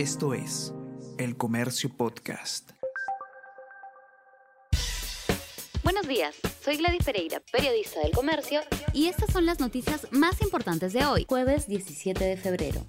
Esto es El Comercio Podcast. Buenos días, soy Gladys Pereira, periodista del Comercio, y estas son las noticias más importantes de hoy, jueves 17 de febrero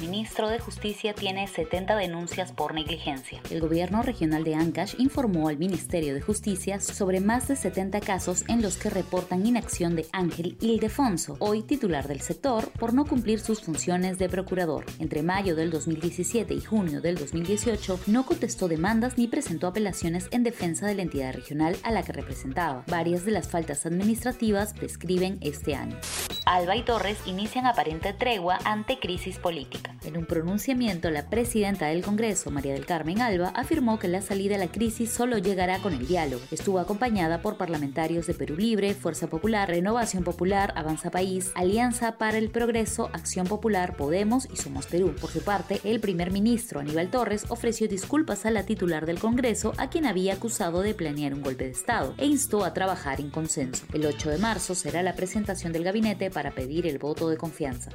ministro de Justicia tiene 70 denuncias por negligencia. El gobierno regional de Ancash informó al Ministerio de Justicia sobre más de 70 casos en los que reportan inacción de Ángel Ildefonso, hoy titular del sector, por no cumplir sus funciones de procurador. Entre mayo del 2017 y junio del 2018 no contestó demandas ni presentó apelaciones en defensa de la entidad regional a la que representaba. Varias de las faltas administrativas prescriben este año. Alba y Torres inician aparente tregua ante crisis política. En un pronunciamiento, la presidenta del Congreso, María del Carmen Alba, afirmó que la salida a la crisis solo llegará con el diálogo. Estuvo acompañada por parlamentarios de Perú Libre, Fuerza Popular, Renovación Popular, Avanza País, Alianza para el Progreso, Acción Popular, Podemos y Somos Perú. Por su parte, el primer ministro Aníbal Torres ofreció disculpas a la titular del Congreso, a quien había acusado de planear un golpe de Estado, e instó a trabajar en consenso. El 8 de marzo será la presentación del gabinete para pedir el voto de confianza.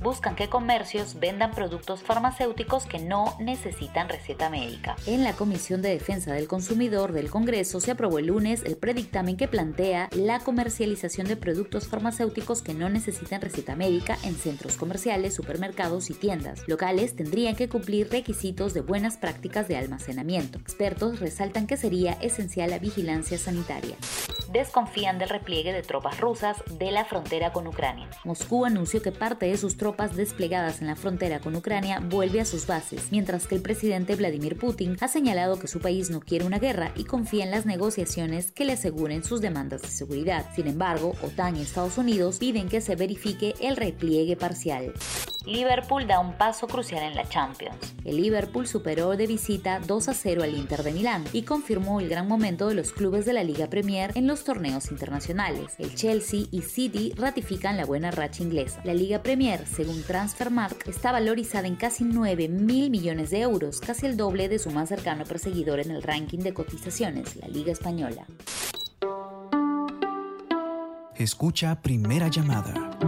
Buscan que comercios vendan productos farmacéuticos que no necesitan receta médica. En la Comisión de Defensa del Consumidor del Congreso se aprobó el lunes el predictamen que plantea la comercialización de productos farmacéuticos que no necesitan receta médica en centros comerciales, supermercados y tiendas. Locales tendrían que cumplir requisitos de buenas prácticas de almacenamiento. Expertos resaltan que sería esencial la vigilancia sanitaria desconfían del repliegue de tropas rusas de la frontera con Ucrania. Moscú anunció que parte de sus tropas desplegadas en la frontera con Ucrania vuelve a sus bases, mientras que el presidente Vladimir Putin ha señalado que su país no quiere una guerra y confía en las negociaciones que le aseguren sus demandas de seguridad. Sin embargo, OTAN y Estados Unidos piden que se verifique el repliegue parcial. Liverpool da un paso crucial en la Champions. El Liverpool superó de visita 2 a 0 al Inter de Milán y confirmó el gran momento de los clubes de la Liga Premier en los torneos internacionales. El Chelsea y City ratifican la buena racha inglesa. La Liga Premier, según Transfermarkt, está valorizada en casi 9 mil millones de euros, casi el doble de su más cercano perseguidor en el ranking de cotizaciones, la Liga Española. Escucha Primera Llamada